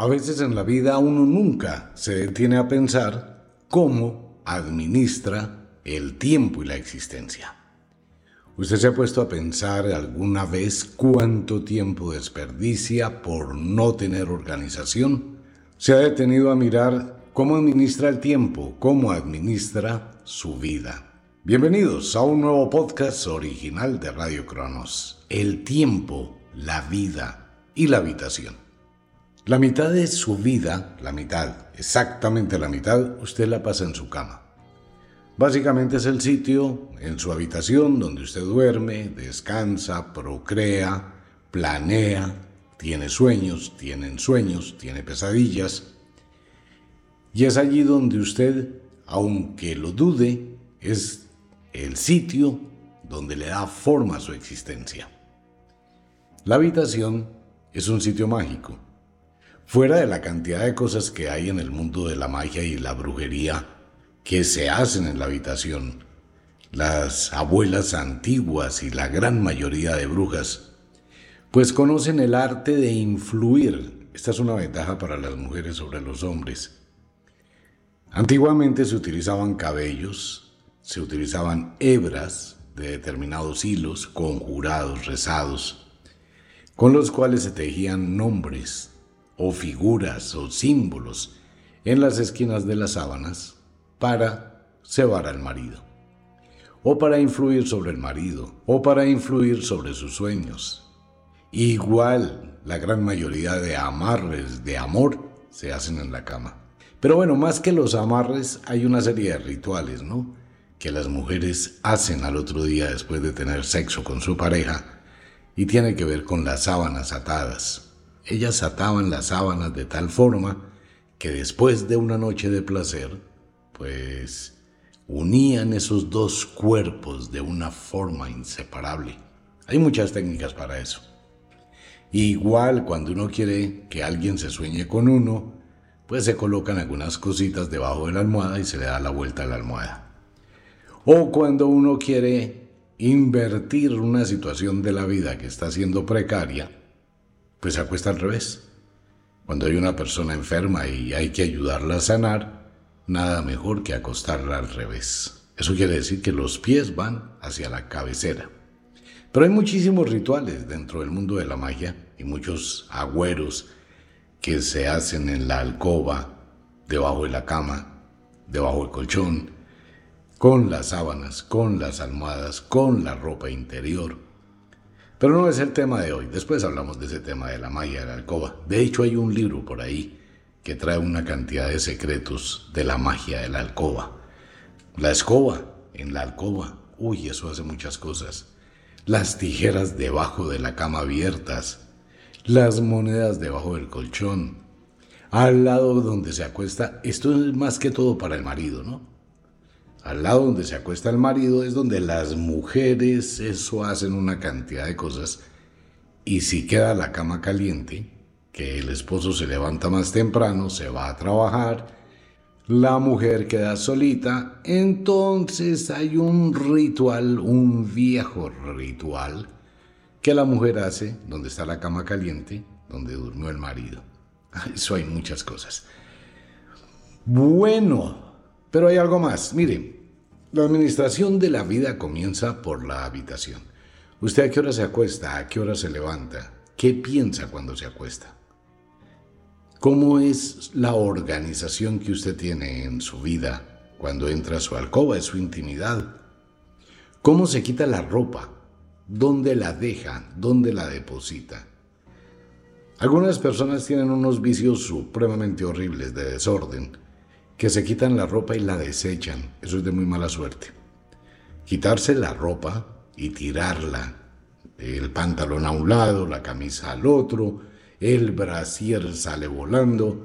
A veces en la vida uno nunca se detiene a pensar cómo administra el tiempo y la existencia. ¿Usted se ha puesto a pensar alguna vez cuánto tiempo desperdicia por no tener organización? ¿Se ha detenido a mirar cómo administra el tiempo, cómo administra su vida? Bienvenidos a un nuevo podcast original de Radio Cronos. El tiempo, la vida y la habitación. La mitad de su vida, la mitad, exactamente la mitad, usted la pasa en su cama. Básicamente es el sitio en su habitación donde usted duerme, descansa, procrea, planea, tiene sueños, tiene sueños, tiene pesadillas. Y es allí donde usted, aunque lo dude, es el sitio donde le da forma a su existencia. La habitación es un sitio mágico Fuera de la cantidad de cosas que hay en el mundo de la magia y la brujería que se hacen en la habitación, las abuelas antiguas y la gran mayoría de brujas, pues conocen el arte de influir. Esta es una ventaja para las mujeres sobre los hombres. Antiguamente se utilizaban cabellos, se utilizaban hebras de determinados hilos conjurados, rezados, con los cuales se tejían nombres o figuras o símbolos en las esquinas de las sábanas para cebar al marido, o para influir sobre el marido, o para influir sobre sus sueños. Igual, la gran mayoría de amarres de amor se hacen en la cama. Pero bueno, más que los amarres, hay una serie de rituales, ¿no? Que las mujeres hacen al otro día después de tener sexo con su pareja y tiene que ver con las sábanas atadas ellas ataban las sábanas de tal forma que después de una noche de placer, pues unían esos dos cuerpos de una forma inseparable. Hay muchas técnicas para eso. Igual cuando uno quiere que alguien se sueñe con uno, pues se colocan algunas cositas debajo de la almohada y se le da la vuelta a la almohada. O cuando uno quiere invertir una situación de la vida que está siendo precaria, pues se acuesta al revés. Cuando hay una persona enferma y hay que ayudarla a sanar, nada mejor que acostarla al revés. Eso quiere decir que los pies van hacia la cabecera. Pero hay muchísimos rituales dentro del mundo de la magia y muchos agüeros que se hacen en la alcoba, debajo de la cama, debajo del colchón, con las sábanas, con las almohadas, con la ropa interior pero no es el tema de hoy. Después hablamos de ese tema de la magia de la alcoba. De hecho, hay un libro por ahí que trae una cantidad de secretos de la magia de la alcoba. La escoba en la alcoba. Uy, eso hace muchas cosas. Las tijeras debajo de la cama abiertas. Las monedas debajo del colchón. Al lado donde se acuesta. Esto es más que todo para el marido, ¿no? Al lado donde se acuesta el marido es donde las mujeres eso hacen una cantidad de cosas. Y si queda la cama caliente, que el esposo se levanta más temprano, se va a trabajar, la mujer queda solita, entonces hay un ritual, un viejo ritual, que la mujer hace donde está la cama caliente, donde durmió el marido. Eso hay muchas cosas. Bueno, pero hay algo más. Mire, la administración de la vida comienza por la habitación. ¿Usted a qué hora se acuesta? ¿A qué hora se levanta? ¿Qué piensa cuando se acuesta? ¿Cómo es la organización que usted tiene en su vida cuando entra a su alcoba, en su intimidad? ¿Cómo se quita la ropa? ¿Dónde la deja? ¿Dónde la deposita? Algunas personas tienen unos vicios supremamente horribles de desorden que se quitan la ropa y la desechan. Eso es de muy mala suerte. Quitarse la ropa y tirarla. El pantalón a un lado, la camisa al otro, el brasier sale volando,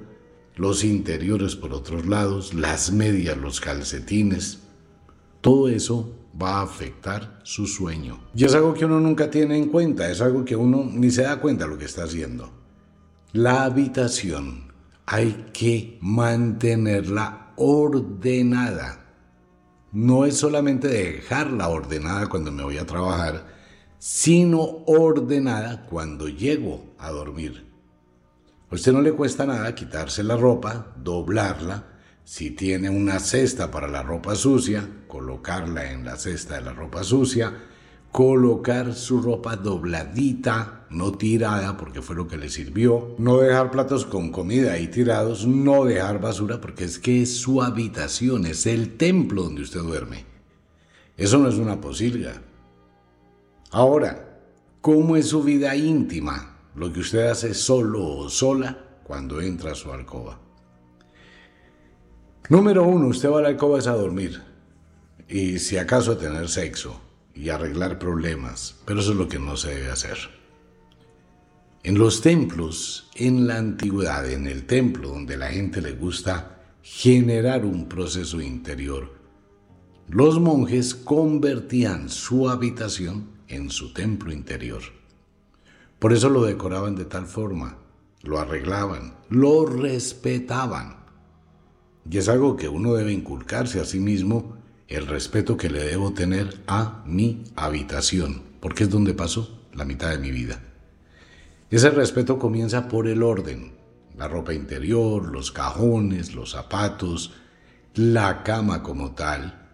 los interiores por otros lados, las medias, los calcetines. Todo eso va a afectar su sueño. Y es algo que uno nunca tiene en cuenta, es algo que uno ni se da cuenta lo que está haciendo. La habitación hay que mantenerla ordenada. No es solamente dejarla ordenada cuando me voy a trabajar, sino ordenada cuando llego a dormir. A usted no le cuesta nada quitarse la ropa, doblarla, si tiene una cesta para la ropa sucia, colocarla en la cesta de la ropa sucia, colocar su ropa dobladita, no tirada porque fue lo que le sirvió, no dejar platos con comida ahí tirados, no dejar basura porque es que es su habitación, es el templo donde usted duerme. Eso no es una posilga. Ahora, ¿cómo es su vida íntima? Lo que usted hace solo o sola cuando entra a su alcoba. Número uno, usted va a la alcoba a dormir y si acaso a tener sexo y arreglar problemas, pero eso es lo que no se debe hacer. En los templos, en la antigüedad, en el templo donde la gente le gusta generar un proceso interior, los monjes convertían su habitación en su templo interior. Por eso lo decoraban de tal forma, lo arreglaban, lo respetaban. Y es algo que uno debe inculcarse a sí mismo, el respeto que le debo tener a mi habitación, porque es donde paso la mitad de mi vida. Ese respeto comienza por el orden, la ropa interior, los cajones, los zapatos, la cama como tal.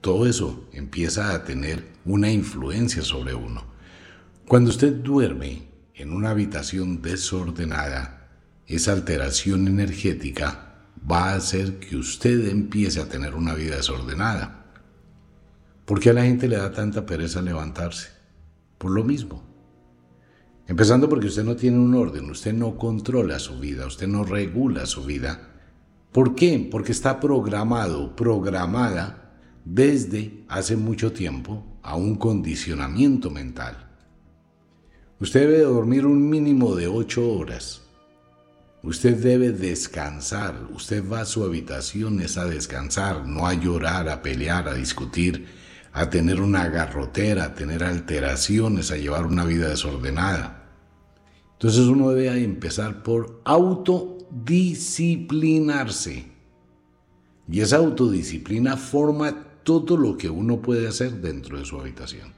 Todo eso empieza a tener una influencia sobre uno. Cuando usted duerme en una habitación desordenada, esa alteración energética va a hacer que usted empiece a tener una vida desordenada. ¿Por qué a la gente le da tanta pereza levantarse? Por lo mismo. Empezando porque usted no tiene un orden, usted no controla su vida, usted no regula su vida. ¿Por qué? Porque está programado, programada desde hace mucho tiempo a un condicionamiento mental. Usted debe dormir un mínimo de ocho horas Usted debe descansar. Usted va a su habitación es a descansar, no a llorar, a pelear, a discutir, a tener una garrotera, a tener alteraciones, a llevar una vida desordenada. Entonces uno debe empezar por autodisciplinarse. Y esa autodisciplina forma todo lo que uno puede hacer dentro de su habitación.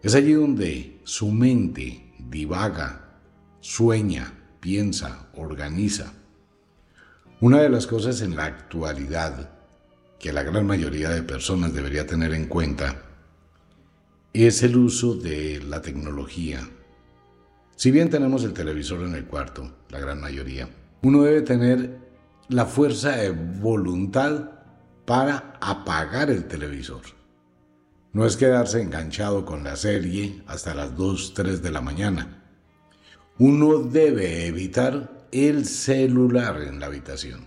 Es allí donde su mente divaga, sueña, piensa, organiza. Una de las cosas en la actualidad que la gran mayoría de personas debería tener en cuenta es el uso de la tecnología. Si bien tenemos el televisor en el cuarto, la gran mayoría, uno debe tener la fuerza de voluntad para apagar el televisor. No es quedarse enganchado con la serie hasta las 2, 3 de la mañana uno debe evitar el celular en la habitación.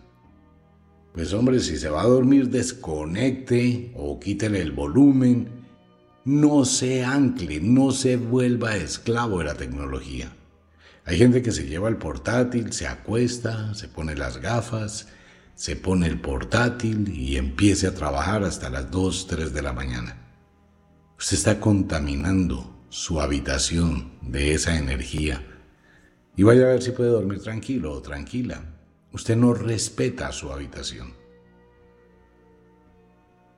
Pues hombre, si se va a dormir, desconecte o quítele el volumen. No se ancle, no se vuelva esclavo de la tecnología. Hay gente que se lleva el portátil, se acuesta, se pone las gafas, se pone el portátil y empiece a trabajar hasta las 2, 3 de la mañana. Usted está contaminando su habitación de esa energía y vaya a ver si puede dormir tranquilo o tranquila. Usted no respeta su habitación.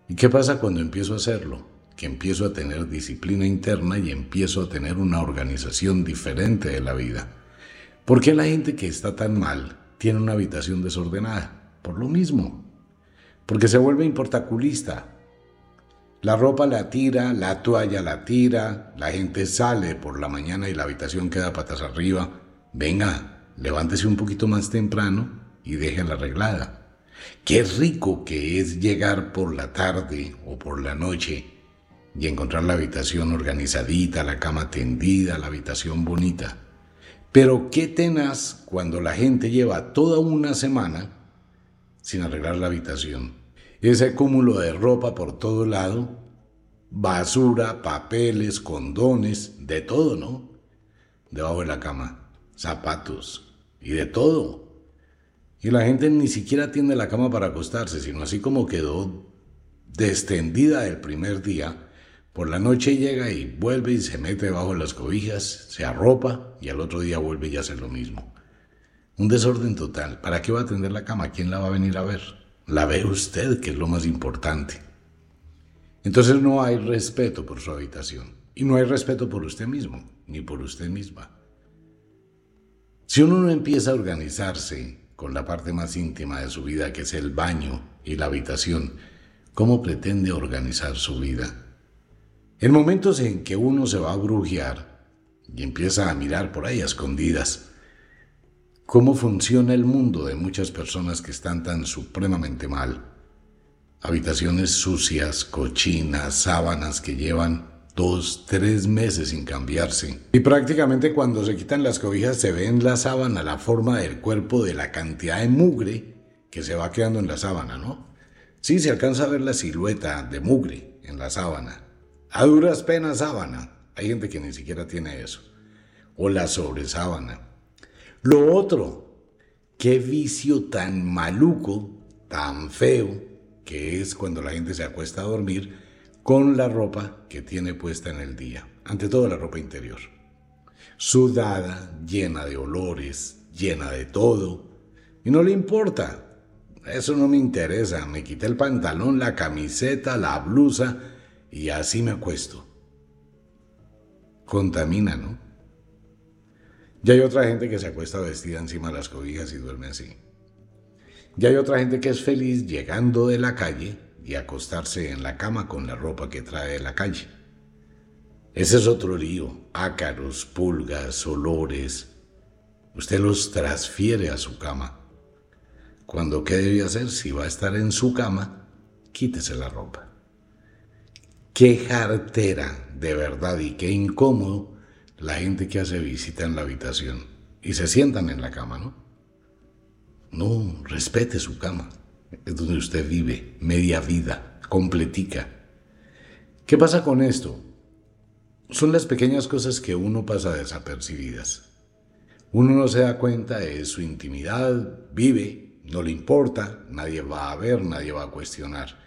¿Y qué pasa cuando empiezo a hacerlo? Que empiezo a tener disciplina interna y empiezo a tener una organización diferente de la vida. ¿Por qué la gente que está tan mal tiene una habitación desordenada? Por lo mismo. Porque se vuelve importaculista. La ropa la tira, la toalla la tira, la gente sale por la mañana y la habitación queda patas arriba venga, levántese un poquito más temprano y déjela arreglada. Qué rico que es llegar por la tarde o por la noche y encontrar la habitación organizadita, la cama tendida, la habitación bonita. Pero qué tenaz cuando la gente lleva toda una semana sin arreglar la habitación. Ese cúmulo de ropa por todo lado, basura, papeles, condones, de todo, ¿no? Debajo de la cama zapatos y de todo. Y la gente ni siquiera tiende la cama para acostarse, sino así como quedó descendida el primer día, por la noche llega y vuelve y se mete debajo de las cobijas, se arropa y al otro día vuelve y hace lo mismo. Un desorden total. ¿Para qué va a tender la cama? ¿Quién la va a venir a ver? La ve usted, que es lo más importante. Entonces no hay respeto por su habitación y no hay respeto por usted mismo, ni por usted misma. Si uno no empieza a organizarse con la parte más íntima de su vida, que es el baño y la habitación, ¿cómo pretende organizar su vida? En momentos en que uno se va a brujear y empieza a mirar por ahí escondidas, cómo funciona el mundo de muchas personas que están tan supremamente mal. Habitaciones sucias, cochinas, sábanas que llevan dos, tres meses sin cambiarse. Y prácticamente cuando se quitan las cobijas se ve en la sábana la forma del cuerpo de la cantidad de mugre que se va quedando en la sábana, ¿no? Sí, se alcanza a ver la silueta de mugre en la sábana. A duras penas sábana. Hay gente que ni siquiera tiene eso. O la sobresábana. Lo otro, qué vicio tan maluco, tan feo, que es cuando la gente se acuesta a dormir con la ropa que tiene puesta en el día, ante todo la ropa interior. Sudada, llena de olores, llena de todo, y no le importa. Eso no me interesa, me quité el pantalón, la camiseta, la blusa y así me acuesto. Contamina, ¿no? Ya hay otra gente que se acuesta vestida encima de las cobijas y duerme así. Ya hay otra gente que es feliz llegando de la calle y acostarse en la cama con la ropa que trae de la calle. Ese es otro lío. Ácaros, pulgas, olores. Usted los transfiere a su cama. Cuando, ¿qué debe hacer? Si va a estar en su cama, quítese la ropa. Qué jartera, de verdad, y qué incómodo la gente que hace visita en la habitación y se sientan en la cama, ¿no? No, respete su cama es donde usted vive, media vida, completica. ¿Qué pasa con esto? Son las pequeñas cosas que uno pasa desapercibidas. Uno no se da cuenta de su intimidad, vive, no le importa, nadie va a ver, nadie va a cuestionar,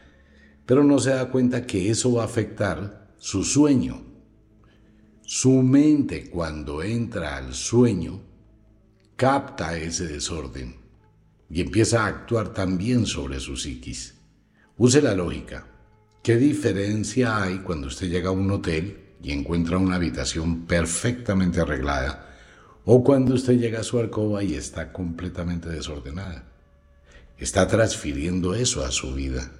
pero no se da cuenta que eso va a afectar su sueño. Su mente cuando entra al sueño capta ese desorden y empieza a actuar también sobre su psiquis. Use la lógica. ¿Qué diferencia hay cuando usted llega a un hotel y encuentra una habitación perfectamente arreglada o cuando usted llega a su alcoba y está completamente desordenada? Está transfiriendo eso a su vida.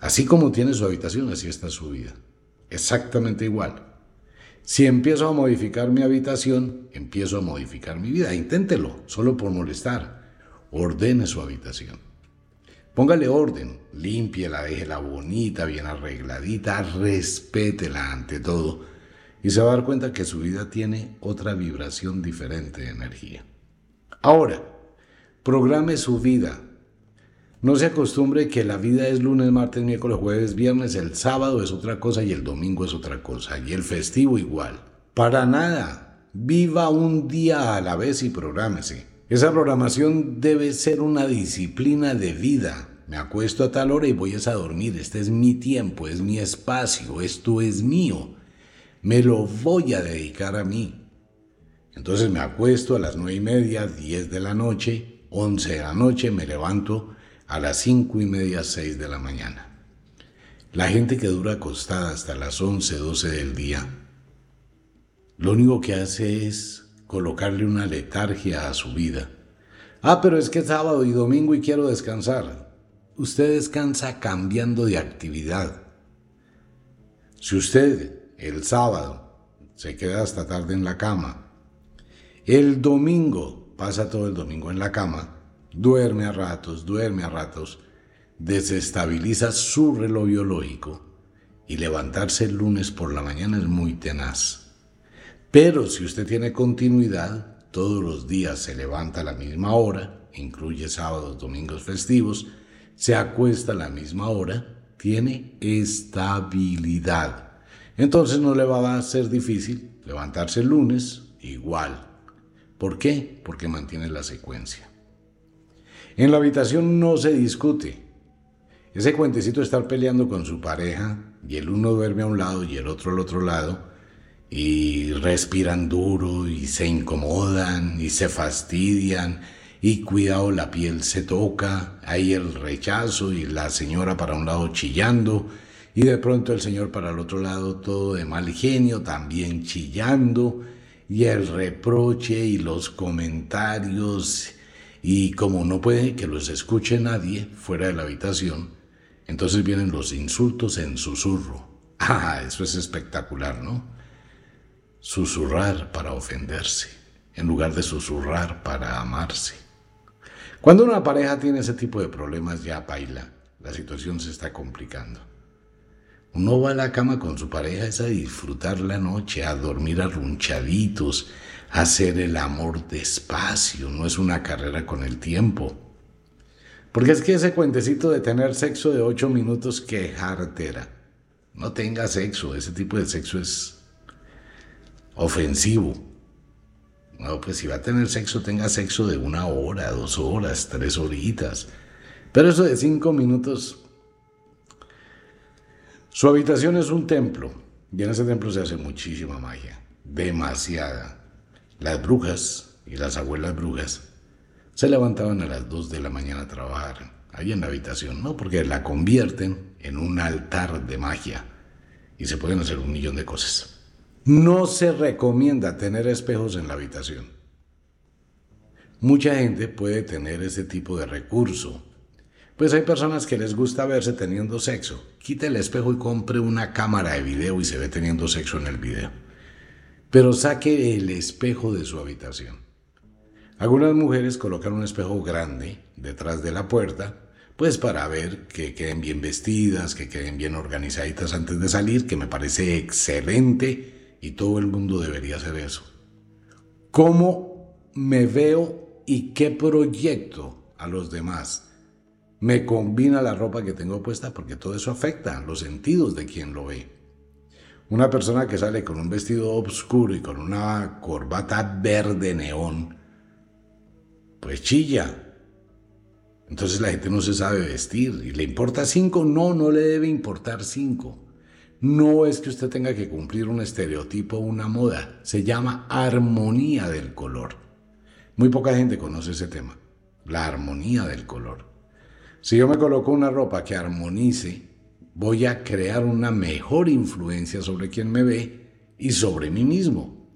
Así como tiene su habitación, así está su vida. Exactamente igual. Si empiezo a modificar mi habitación, empiezo a modificar mi vida. Inténtelo, solo por molestar ordene su habitación. Póngale orden, límpiela, déjela bonita, bien arregladita, respétela ante todo y se va a dar cuenta que su vida tiene otra vibración diferente de energía. Ahora, programe su vida. No se acostumbre que la vida es lunes, martes, miércoles, jueves, viernes, el sábado es otra cosa y el domingo es otra cosa y el festivo igual. Para nada. Viva un día a la vez y prográmese. Esa programación debe ser una disciplina de vida. Me acuesto a tal hora y voy a dormir. Este es mi tiempo, es mi espacio, esto es mío. Me lo voy a dedicar a mí. Entonces me acuesto a las nueve y media, diez de la noche, once de la noche, me levanto a las cinco y media, seis de la mañana. La gente que dura acostada hasta las once, doce del día, lo único que hace es colocarle una letargia a su vida. Ah, pero es que es sábado y domingo y quiero descansar. Usted descansa cambiando de actividad. Si usted el sábado se queda hasta tarde en la cama, el domingo pasa todo el domingo en la cama, duerme a ratos, duerme a ratos, desestabiliza su reloj biológico y levantarse el lunes por la mañana es muy tenaz. Pero si usted tiene continuidad, todos los días se levanta a la misma hora, incluye sábados, domingos festivos, se acuesta a la misma hora, tiene estabilidad. Entonces no le va a ser difícil levantarse el lunes igual. ¿Por qué? Porque mantiene la secuencia. En la habitación no se discute. Ese cuentecito de estar peleando con su pareja y el uno duerme a un lado y el otro al otro lado, y respiran duro y se incomodan y se fastidian y cuidado la piel se toca, hay el rechazo y la señora para un lado chillando y de pronto el señor para el otro lado todo de mal genio también chillando y el reproche y los comentarios y como no puede que los escuche nadie fuera de la habitación, entonces vienen los insultos en susurro. Ah, eso es espectacular, ¿no? Susurrar para ofenderse, en lugar de susurrar para amarse. Cuando una pareja tiene ese tipo de problemas ya baila, la situación se está complicando. Uno va a la cama con su pareja es a disfrutar la noche, a dormir arrunchaditos, a hacer el amor despacio, no es una carrera con el tiempo. Porque es que ese cuentecito de tener sexo de ocho minutos, que jartera. No tenga sexo, ese tipo de sexo es ofensivo. No, pues si va a tener sexo, tenga sexo de una hora, dos horas, tres horitas. Pero eso de cinco minutos, su habitación es un templo y en ese templo se hace muchísima magia, demasiada. Las brujas y las abuelas brujas se levantaban a las 2 de la mañana a trabajar ahí en la habitación, ¿no? Porque la convierten en un altar de magia y se pueden hacer un millón de cosas. No se recomienda tener espejos en la habitación. Mucha gente puede tener ese tipo de recurso pues hay personas que les gusta verse teniendo sexo. Quite el espejo y compre una cámara de video y se ve teniendo sexo en el video. Pero saque el espejo de su habitación. Algunas mujeres colocan un espejo grande detrás de la puerta, pues para ver que queden bien vestidas, que queden bien organizaditas antes de salir, que me parece excelente y todo el mundo debería hacer eso. ¿Cómo me veo y qué proyecto a los demás? me combina la ropa que tengo puesta porque todo eso afecta los sentidos de quien lo ve. Una persona que sale con un vestido oscuro y con una corbata verde neón, pues chilla. Entonces la gente no se sabe vestir. ¿Y le importa cinco? No, no le debe importar cinco. No es que usted tenga que cumplir un estereotipo o una moda. Se llama armonía del color. Muy poca gente conoce ese tema. La armonía del color. Si yo me coloco una ropa que armonice, voy a crear una mejor influencia sobre quien me ve y sobre mí mismo.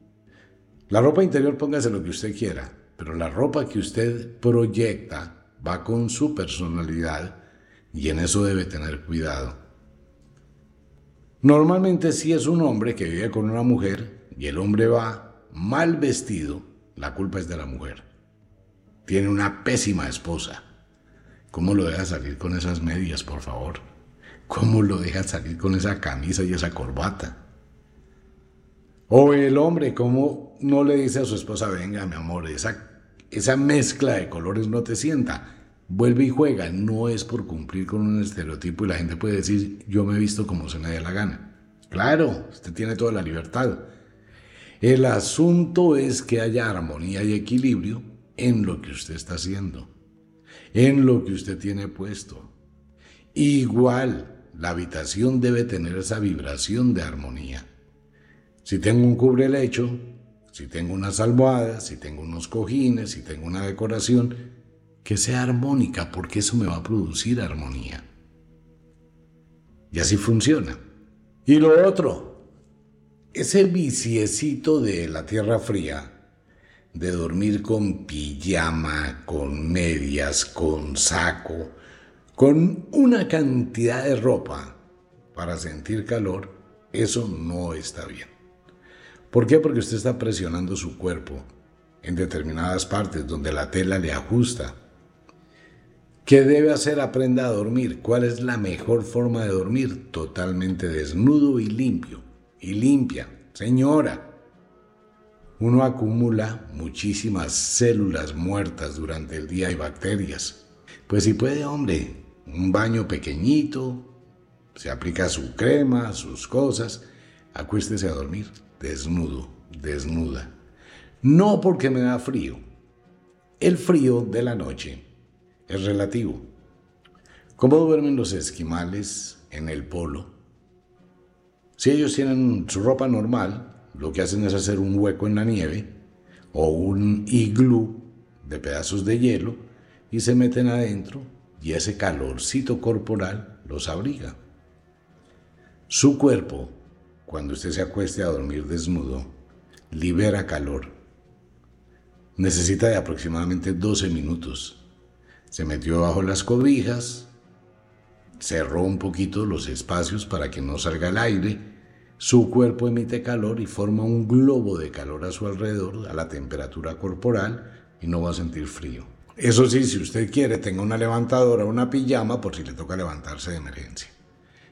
La ropa interior póngase lo que usted quiera, pero la ropa que usted proyecta va con su personalidad y en eso debe tener cuidado. Normalmente si es un hombre que vive con una mujer y el hombre va mal vestido, la culpa es de la mujer. Tiene una pésima esposa. ¿Cómo lo deja salir con esas medias, por favor? ¿Cómo lo deja salir con esa camisa y esa corbata? O el hombre, ¿cómo no le dice a su esposa, venga, mi amor, esa, esa mezcla de colores no te sienta? Vuelve y juega. No es por cumplir con un estereotipo y la gente puede decir, yo me he visto como se me dé la gana. Claro, usted tiene toda la libertad. El asunto es que haya armonía y equilibrio en lo que usted está haciendo en lo que usted tiene puesto. Igual, la habitación debe tener esa vibración de armonía. Si tengo un cubre lecho, si tengo unas almohadas, si tengo unos cojines, si tengo una decoración, que sea armónica, porque eso me va a producir armonía. Y así funciona. Y lo otro, ese viciecito de la tierra fría, de dormir con pijama, con medias, con saco, con una cantidad de ropa para sentir calor, eso no está bien. ¿Por qué? Porque usted está presionando su cuerpo en determinadas partes donde la tela le ajusta. ¿Qué debe hacer? Aprenda a dormir. ¿Cuál es la mejor forma de dormir? Totalmente desnudo y limpio. Y limpia. Señora, uno acumula muchísimas células muertas durante el día y bacterias. Pues si puede, hombre, un baño pequeñito, se aplica su crema, sus cosas, acuéstese a dormir desnudo, desnuda. No porque me da frío. El frío de la noche es relativo. ¿Cómo duermen los esquimales en el polo? Si ellos tienen su ropa normal, lo que hacen es hacer un hueco en la nieve o un iglú de pedazos de hielo y se meten adentro y ese calorcito corporal los abriga. Su cuerpo, cuando usted se acueste a dormir desnudo, libera calor. Necesita de aproximadamente 12 minutos. Se metió bajo las cobijas, cerró un poquito los espacios para que no salga el aire, su cuerpo emite calor y forma un globo de calor a su alrededor a la temperatura corporal y no va a sentir frío. Eso sí, si usted quiere, tenga una levantadora o una pijama por si le toca levantarse de emergencia.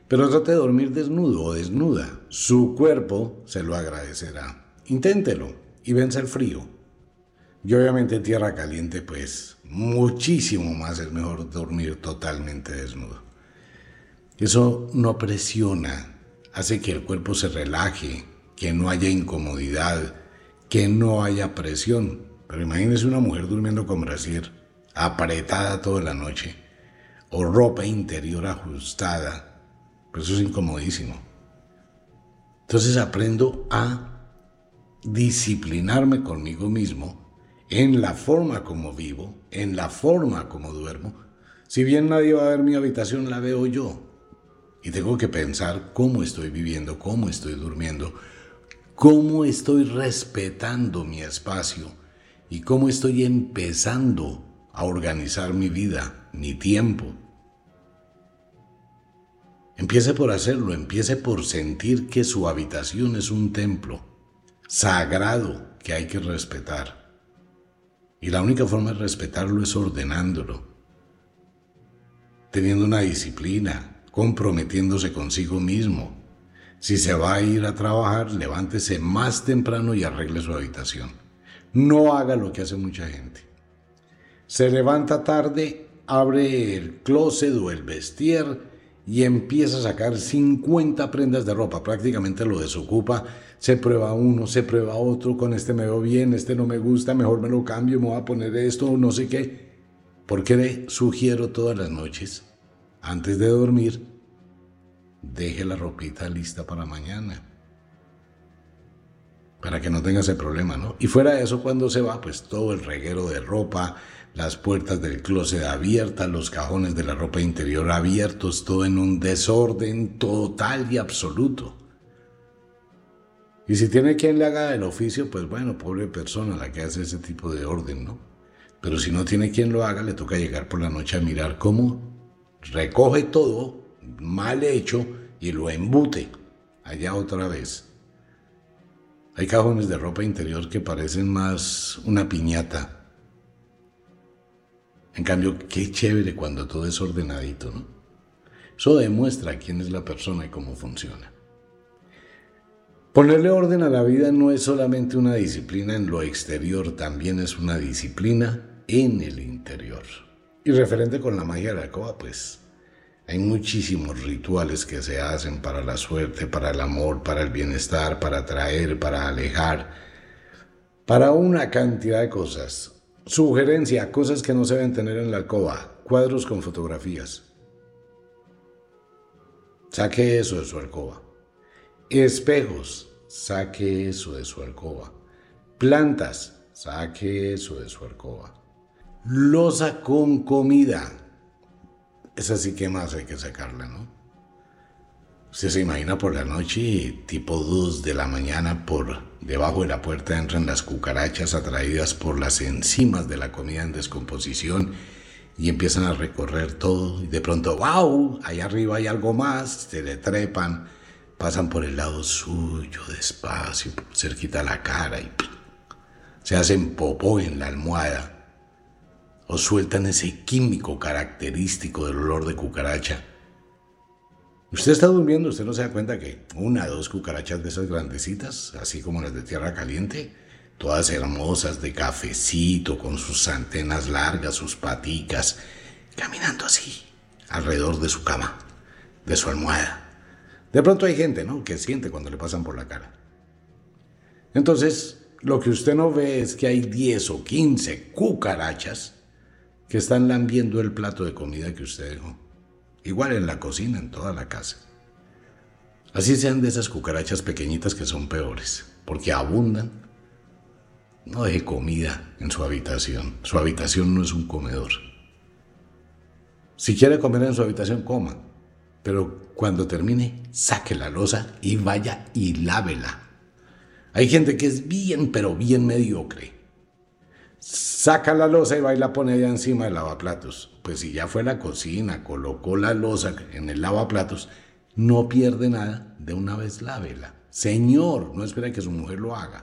Pero trate de dormir desnudo o desnuda. Su cuerpo se lo agradecerá. Inténtelo y vence el frío. Y obviamente en tierra caliente, pues muchísimo más es mejor dormir totalmente desnudo. Eso no presiona, hace que el cuerpo se relaje, que no haya incomodidad, que no haya presión. Pero imagínese una mujer durmiendo con brasier, apretada toda la noche, o ropa interior ajustada. Pues eso es incomodísimo. Entonces aprendo a disciplinarme conmigo mismo en la forma como vivo, en la forma como duermo. Si bien nadie va a ver mi habitación, la veo yo. Y tengo que pensar cómo estoy viviendo, cómo estoy durmiendo, cómo estoy respetando mi espacio y cómo estoy empezando a organizar mi vida, mi tiempo. Empiece por hacerlo, empiece por sentir que su habitación es un templo sagrado que hay que respetar. Y la única forma de respetarlo es ordenándolo, teniendo una disciplina, comprometiéndose consigo mismo. Si se va a ir a trabajar, levántese más temprano y arregle su habitación. No haga lo que hace mucha gente. Se levanta tarde, abre el closet o el vestier y empieza a sacar 50 prendas de ropa. Prácticamente lo desocupa. Se prueba uno, se prueba otro. Con este me veo bien, este no me gusta, mejor me lo cambio, me voy a poner esto, no sé qué. Porque le sugiero todas las noches, antes de dormir, deje la ropita lista para mañana para que no tenga ese problema, ¿no? Y fuera de eso, cuando se va, pues todo el reguero de ropa, las puertas del closet abiertas, los cajones de la ropa interior abiertos, todo en un desorden total y absoluto. Y si tiene quien le haga el oficio, pues bueno, pobre persona la que hace ese tipo de orden, ¿no? Pero si no tiene quien lo haga, le toca llegar por la noche a mirar cómo recoge todo mal hecho y lo embute allá otra vez. Hay cajones de ropa interior que parecen más una piñata. En cambio, qué chévere cuando todo es ordenadito, ¿no? Eso demuestra quién es la persona y cómo funciona. Ponerle orden a la vida no es solamente una disciplina en lo exterior, también es una disciplina en el interior. Y referente con la magia de la coba, pues hay muchísimos rituales que se hacen para la suerte, para el amor, para el bienestar, para atraer, para alejar, para una cantidad de cosas. Sugerencia, cosas que no se deben tener en la alcoba, cuadros con fotografías. Saque eso de su alcoba. Espejos, saque eso de su alcoba. Plantas, saque eso de su alcoba. Losa con comida, esa sí que más hay que sacarla, ¿no? Usted se imagina por la noche, tipo 2 de la mañana, por debajo de la puerta entran las cucarachas atraídas por las enzimas de la comida en descomposición y empiezan a recorrer todo y de pronto, wow, allá arriba hay algo más, se le trepan, pasan por el lado suyo despacio, cerquita a la cara y se hacen popó en la almohada o sueltan ese químico característico del olor de cucaracha. Usted está durmiendo, usted no se da cuenta que una o dos cucarachas de esas grandecitas, así como las de tierra caliente, todas hermosas de cafecito, con sus antenas largas, sus paticas, caminando así, alrededor de su cama, de su almohada. De pronto hay gente, ¿no?, que siente cuando le pasan por la cara. Entonces, lo que usted no ve es que hay 10 o 15 cucarachas que están lambiendo el plato de comida que usted dejó. Igual en la cocina, en toda la casa. Así sean de esas cucarachas pequeñitas que son peores, porque abundan. No deje comida en su habitación. Su habitación no es un comedor. Si quiere comer en su habitación, coma. Pero cuando termine, saque la losa y vaya y lávela. Hay gente que es bien, pero bien mediocre. Saca la losa y va y la pone allá encima del lavaplatos. Pues si ya fue a la cocina, colocó la losa en el lavaplatos, no pierde nada, de una vez lávela. Señor, no espere a que su mujer lo haga.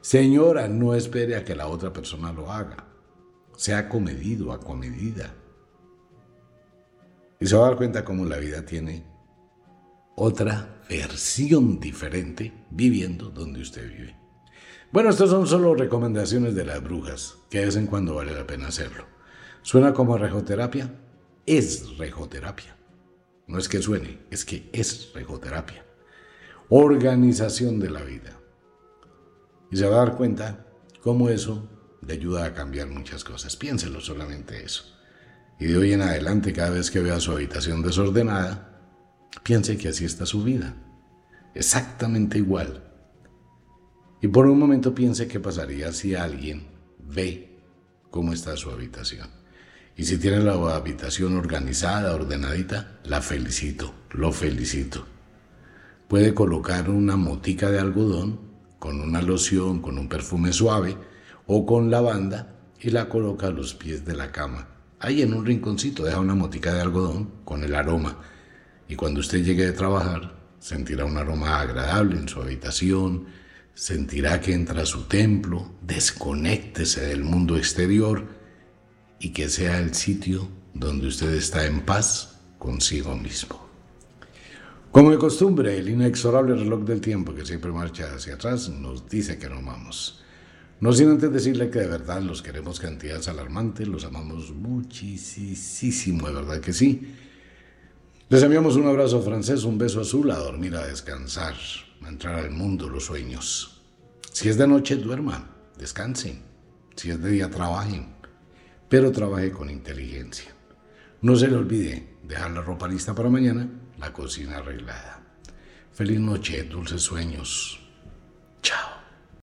Señora, no espere a que la otra persona lo haga. Sea comedido, acomedida. Y se va a dar cuenta cómo la vida tiene otra versión diferente viviendo donde usted vive. Bueno, estas son solo recomendaciones de las brujas, que de vez en cuando vale la pena hacerlo. ¿Suena como rejoterapia? Es rejoterapia. No es que suene, es que es rejoterapia. Organización de la vida. Y se va a dar cuenta cómo eso le ayuda a cambiar muchas cosas. Piénselo solamente eso. Y de hoy en adelante, cada vez que vea su habitación desordenada, piense que así está su vida. Exactamente igual. Y por un momento piense qué pasaría si alguien ve cómo está su habitación. Y si tiene la habitación organizada, ordenadita, la felicito, lo felicito. Puede colocar una motica de algodón con una loción, con un perfume suave o con lavanda y la coloca a los pies de la cama Ahí en un rinconcito deja una motica de algodón con el aroma y cuando usted llegue de trabajar sentirá un aroma agradable en su habitación, sentirá que entra a su templo, desconéctese del mundo exterior y que sea el sitio donde usted está en paz consigo mismo. Como de costumbre, el inexorable reloj del tiempo que siempre marcha hacia atrás nos dice que no vamos. No sin antes decirle que de verdad los queremos cantidades alarmantes, los amamos muchísimo, de verdad que sí. Les enviamos un abrazo francés, un beso azul, a dormir, a descansar, a entrar al mundo los sueños. Si es de noche, duerman, descansen. Si es de día, trabajen, pero trabaje con inteligencia. No se le olvide dejar la ropa lista para mañana, la cocina arreglada. Feliz noche, dulces sueños.